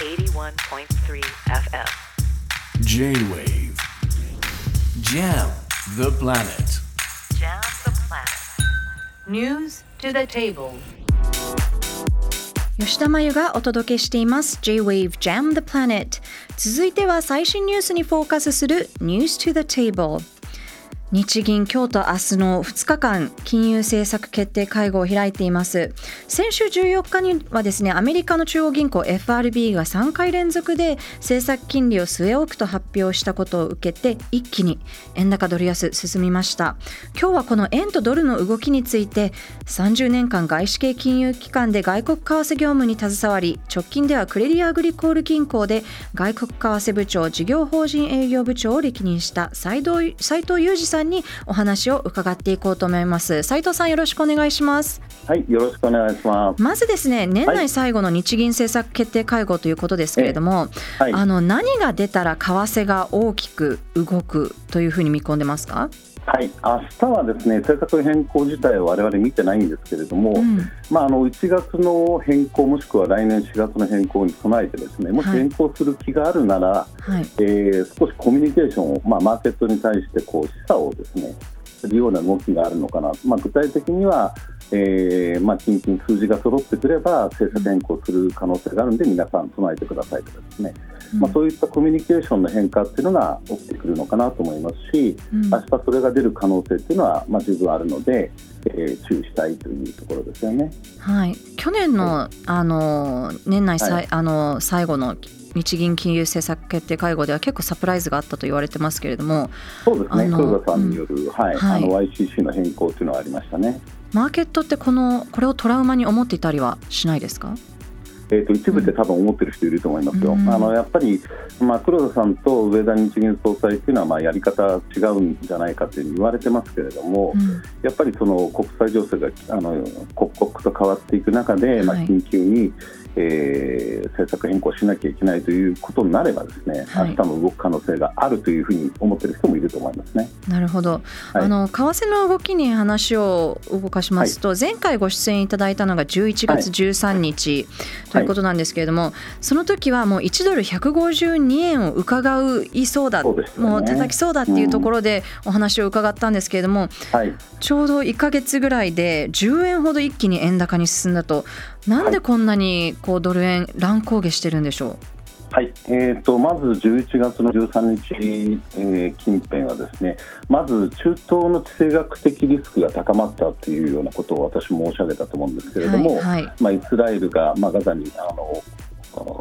81.3 FM. J-Wave Jam the planet Jam the planet. News to the table. 吉田真由がお届けしています J-Wave Jam the Planet 続いては最新ニュースにフォーカスする News to the Table 日銀今日と明日の2日間金融政策決定会合を開いています。先週14日にはですねアメリカの中央銀行 FRB が3回連続で政策金利を据え置くと発表したことを受けて一気に円高ドル安進みました。今日はこの円とドルの動きについて30年間外資系金融機関で外国為替業務に携わり直近ではクレディアグリコール銀行で外国為替部長事業法人営業部長を歴任した斉藤斉藤裕二さんにお話を伺っていこうと思います。斉藤さんよろしくお願いします。はい、よろしくお願いします。まずですね年内最後の日銀政策決定会合ということですけれども、はい、あの何が出たら為替が大きく動くというふうに見込んでますか？はい、明日はですね政策変更自体は我々見てないんですけれども、うん。まあ、あの1月の変更もしくは来年4月の変更に備えてですねもしはい変更する気があるなら、はい。えー少しコミュニケーションを、まあ、マーケットに対してこう示唆をですねするような動きがあるのかな、まあ、具体的には、えーまあ、近々数字が揃ってくれば政策変更する可能性があるので皆さん備えてくださいとかですね、まあ、そういったコミュニケーションの変化っていうのが起きてくるのかなと思いますし、うん。明日それが出る可能性っていうのは、まあ、十分あるので、えー注意したいというところですよね。はい、去年の,、あの年内さい、はい。あの最後の日銀金融政策決定会合では結構サプライズがあったと言われてますけれどもそうですね、黒田さんによる、はいはい。あの YCC の変更というのはありましたね。マーケットってこのこれをトラウマに思っていたりはしないですか？えー、と一部で多分思ってる人いると思いますよ、うん。あのやっぱり、まあ、黒田さんと上田日銀総裁っていうのは、まあ、やり方違うんじゃないかという言われてますけれども、うん。やっぱりその国際情勢があの刻々と変わっていく中で、まあ、はい。緊急に、えー政策変更しなきゃいけないということになればですね、はい。明日も動く可能性があるというふうに思ってる人もいると思いますね。なるほど、はい。あの為替の動きに話を動かしますと、前回ご出演いただいたのが11月13日ということなんですけれども、その時はもう1ドル152円を伺ういそうだそうね。もう叩きそうだっていうところでお話を伺ったんですけれども、はい。ちょうど1か月ぐらいで10円ほど一気に円高に進んだとなんでこんなにこうドル円乱高下してるんでしょはい。えー、とまず11月の13日、えー近辺はですねまず中東の地政学的リスクが高まったというようなことを私も申し上げたと思うんですけうれども、はいはい。まあ、イスラエルが、まあ、ガザにあの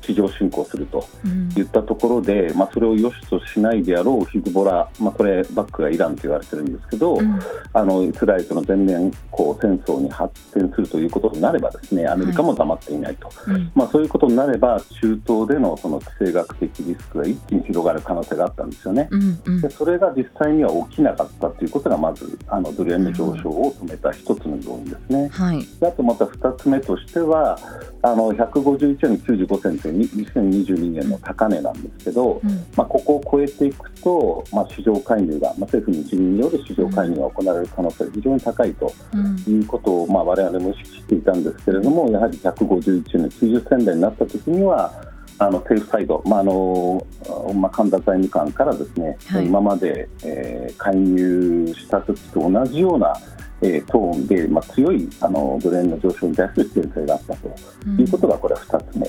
地上侵攻するとうん。言ったところで、まあ、それを良しとしないであろうヒズボラ、まあ、これバックがイランと言われてるんですけど、うん。あのイスラエルとの全面こう戦争に発展するということになればですねアメリカも黙っていないと、うん。まあ、そういうことになれば中東でのその地政学的リスクが一気に広がる可能性があったんですよね。うんうん。でそれが実際には起きなかったということがまずあのドル円の上昇を止めた一つの要因ですね。はい。であとまた2つ目としてはあの151円95銭というに2022年の高値なんですけど、うん。まあ、ここを超えていくと、まあ、市場介入が、まあ、政府日銀による市場介入が行われる可能性が非常に高いとうん。いうことを、まあ、我々も意識していたんですけれどもやはり151円の90銭台になった時にはあのセーフサイド、まああのまあ、神田財務官からですね、はい。今まで、えー介入した時と同じような、えートーンで、まあ、強いあのドル円の上昇に対する危険性があったということがこれは2つ目。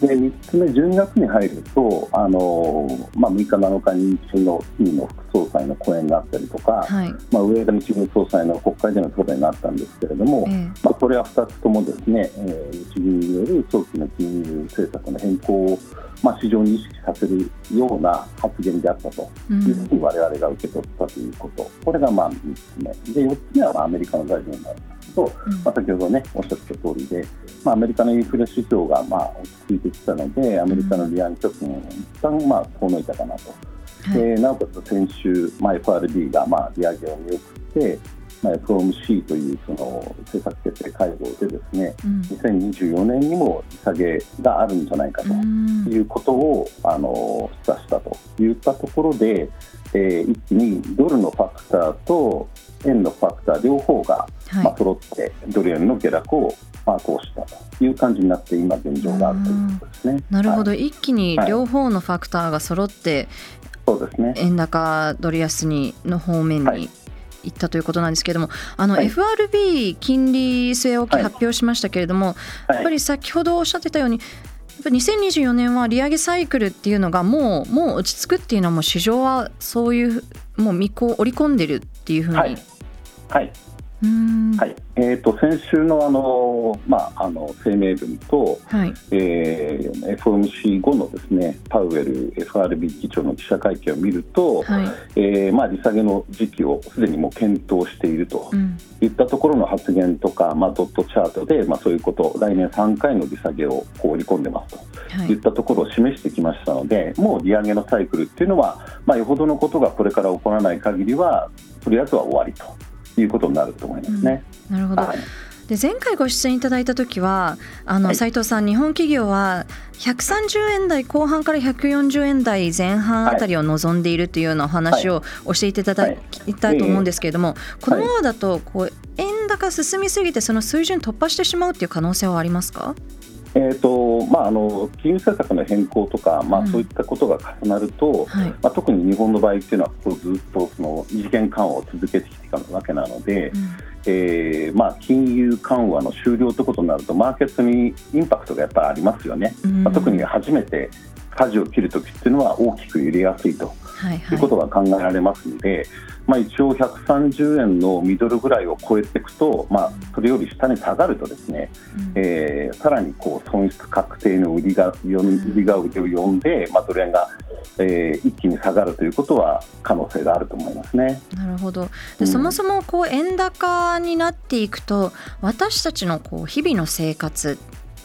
で3つ目、12月に入ると、あのまあ、6日、7日に日銀の金の副総裁の講演があったりとか、はい。まあ、上田日銀総裁の国会での答弁があったんですけれども、ええ。まあ、これは2つともですね、えー日銀による早期の金融政策の変更を、まあ、市場に意識させるような発言であったとうん。いうふうに我々が受け取ったということ、これがまあ3つ目、で4つ目はまあアメリカの財源なんですけど、うん。まあ、先ほどね、おっしゃった通りで、まあ、アメリカのインフレ指標がまあ落ち着いてきたので、アメリカの利上げ局面を一旦まあ遠のいたかなと。はい。でなおかつ先週、まあ、FRB がまあ利上げを見送って、まあ、FOMC というその政策決定会合でですねうん。2024年にも利下げがあるんじゃないかとうん。いうことを、あの示唆したといったところで、えー一気にドルのファクターと円のファクター両方が、はい。まあ、揃ってドル円の下落をまあ、通したという感じになって今現状があるということですね。なるほど、はい。一気に両方のファクターが揃って、そうですね。円高ドル安にの方面はい。に行ったということなんですけれども、あのはい。FRB 金利据え置きはい発表しましたけれども、はい。やっぱり先ほどおっしゃってたようにやっぱり2024年は利上げサイクルっていうのがもうもう落ち着くっていうのはもう市場はそういうもう見こ織り込んでるっていうふうに、はい。はい。えっ、と、先週のあの、まあ、あの、声明文と、はいえー、FOMC 後のですね、パウエル FRB 議長の記者会見を見ると、はいえーまあ、利下げの時期をすでにもう検討しているとうんいったところの発言とか、まあ、ドットチャートで、まあ、そういうこと、来年3回の利下げをこう織り込んでますと。はいいったところを示してきましたので、もう利上げのサイクルっていうのは、まあ、よほどのことがこれから起こらない限りは、とりあえずは終わりということになると思いますね。なるほど。はい。で前回ご出演いただいた時はあの、はい。斉藤さん日本企業は130円台後半から140円台前半あたりを望んでいるというようなお話を教えていただはいきたいと思うんですけれども、このままだとこう円高進みすぎてその水準突破してしまうっていう可能性はありますか？えーとまあ、あの金融政策の変更とか、まあ、うん。そういったことが重なると、はい。まあ、特に日本の場合っていうのはこうずっとその異次元緩和を続けてきたわけなので、えーまあ、金融緩和の終了ということになるとマーケットにインパクトがやっぱりありますよね、うん。まあ、特に初めて舵を切るときっていうのは大きく揺れやすいとはいい。うことが考えられますので、まあ、一応130円のミドルぐらいを超えていくと、まあ、それより下に下がるとですね、うん。えーさらにこう損失確定の売りが売りが売りを呼んで、まあ、ドル円が、えー一気に下がるということは可能性があると思いますね。なるほど。うん。でそもそもこう円高になっていくと私たちのこう日々の生活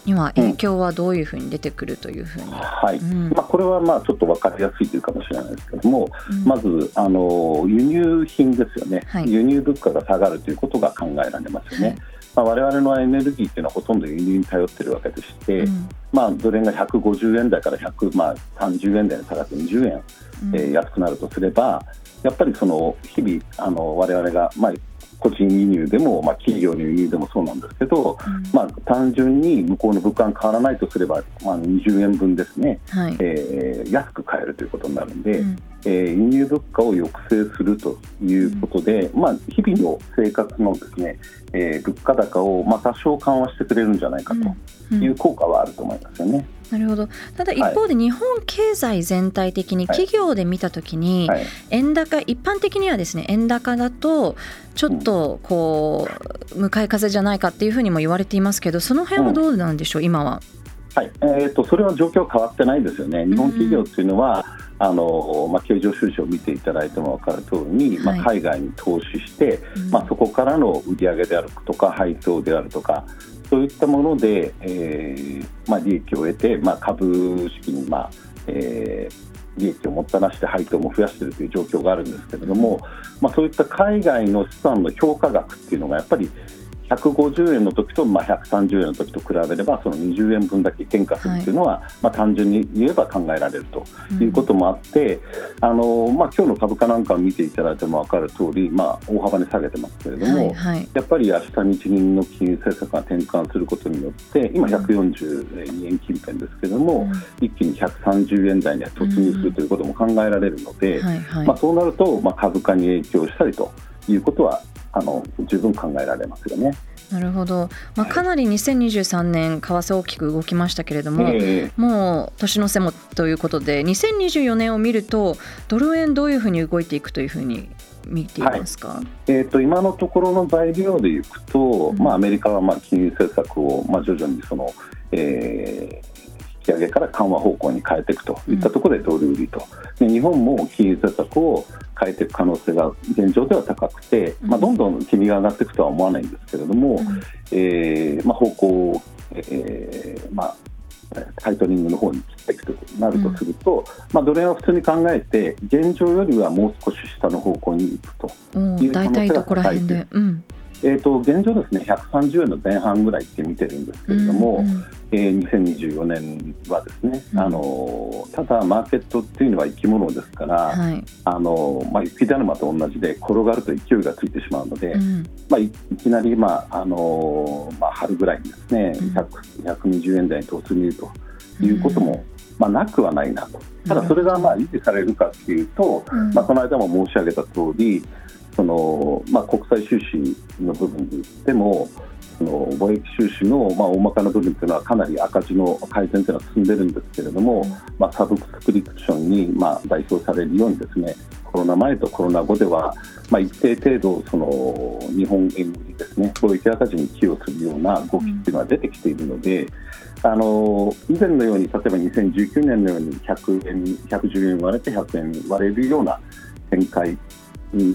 には影響はどういうふうに出てくるというふうに、はい。うん。まあ、これはまあちょっと分かりやすいというかもしれないですけども、うん。まずあの輸入品ですよね、はい。輸入物価が下がるということが考えられますよね。はい。まあ、我々のエネルギーっていうのはほとんど輸入に頼っているわけでして、うん。まあ、ドル円が150円台から100、まあ、30円台に下がって20円、うん。えー安くなるとすれば、やっぱりその日々、あの我々が、まあ、個人輸入でも、まあ、企業の輸入でもそうなんですけど、うん。まあ、単純に向こうの物価が変わらないとすれば、まあ、20円分ですね、はい。えー安く買えるということになるんで、うんえー輸入物価を抑制するということで、まあ、日々の生活のですね、えー物価高をまあ多少緩和してくれるんじゃないかとうん。いう効果はあると思いますよね。なるほど。ただ一方で日本経済全体的にはい。企業で見たときにはい。円高一般的にはですね円高だとちょっとこう向かい風じゃないかっていうふうにも言われていますけどその辺はどうなんでしょう今は。はい。えー、とそれは状況変わってないですよね、日本企業っていうのは、あのまあ、経常収支を見ていただいても分かる通りに、まあ、はい。海外に投資して、うん。まあ、そこからの売り上げであるとか、配当であるとか、そういったもので、えーまあ、利益を得て、まあ、株式に、まあえー利益をもたらして配当も増やしているという状況があるんですけれども、まあ、そういった海外の資産の評価額っていうのがやっぱり150円の時とまあ130円の時と比べればその20円分だけ変化するというのは、まあ、単純に言えば考えられるということもあって、あのまあ今日の株価なんかを見ていただいても分かる通り、まあ、大幅に下げてますけれども、はいはい。やっぱり明日日銀の金融政策が転換することによって今142円近辺ですけれども、一気に130円台に突入するということも考えられるので、はいはい。まあ、そうなると、まあ、株価に影響したりということはあの十分考えられますよね。なるほど、まあ、はい。かなり2023年為替大きく動きましたけれども、えもう年の瀬もということで2024年を見るとドル円どういうふうに動いていくというふうに見ていますか、えー、と今のところの材料でいくと、うん。まあ、アメリカはまあ金融政策をまあ徐々にその、えー引き上げから緩和方向に変えていくといったところでドル売りと、で日本も金融政策を変えていく可能性が現状では高くて、まあ、どんどん金利が上がっていくとは思わないんですけれども、えーまあ、方向を、えーまあ、タイトニングの方に切っていくとなるとすると、まあ、ドル円は普通に考えて現状よりはもう少し下の方向に行くと。おー大体どこら辺で、うん、えー、と現状ですね130円の前半ぐらいって見てるんですけれども、うんうんえー2024年はですね、うん。あのただマーケットっていうのは生き物ですから、はい。あのまあ、雪だるまと同じで転がると勢いがついてしまうので、うん。まあ、いいきなり、まああのまあ、春ぐらいにですね、うん。100 120円台に突入ということも、まあ、なくはないなと、ただそれがまあ維持されるかっていうと、うん。まあ、この間も申し上げた通り、そのまあ、国際収支の部分で言っても、その貿易収支のまあ大まかな部分というのはかなり赤字の改善というのは進んでるんですけれども、まあ、サブスクリプションにまあ代表されるようにですねコロナ前とコロナ後では、まあ、一定程度その日本円売りですね貿易赤字に寄与するような動きっていうのは出てきているので、あの以前のように例えば2019年のように100円110円割れて100円割れるような展開、うん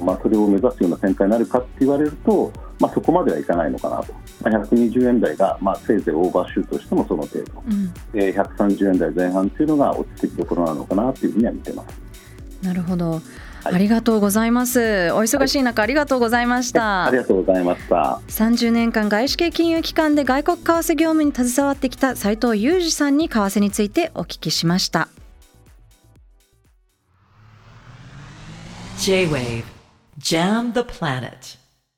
まあ、それを目指すような展開になるかって言われると、まあ、そこまではいかないのかなと、まあ、120円台が、まあ、せいぜいオーバーシュートしてもその程度、うんで130円台前半っていうのが落ち着きどころなのかなというふうには見てます。なるほど。はいありがとうございます。お忙しい中、ありがとうございました。ありがとうございました。30年間外資系金融機関で外国為替業務に携わってきた斉藤裕二さんに為替についてお聞きしました。J-Wave Jam the Planet.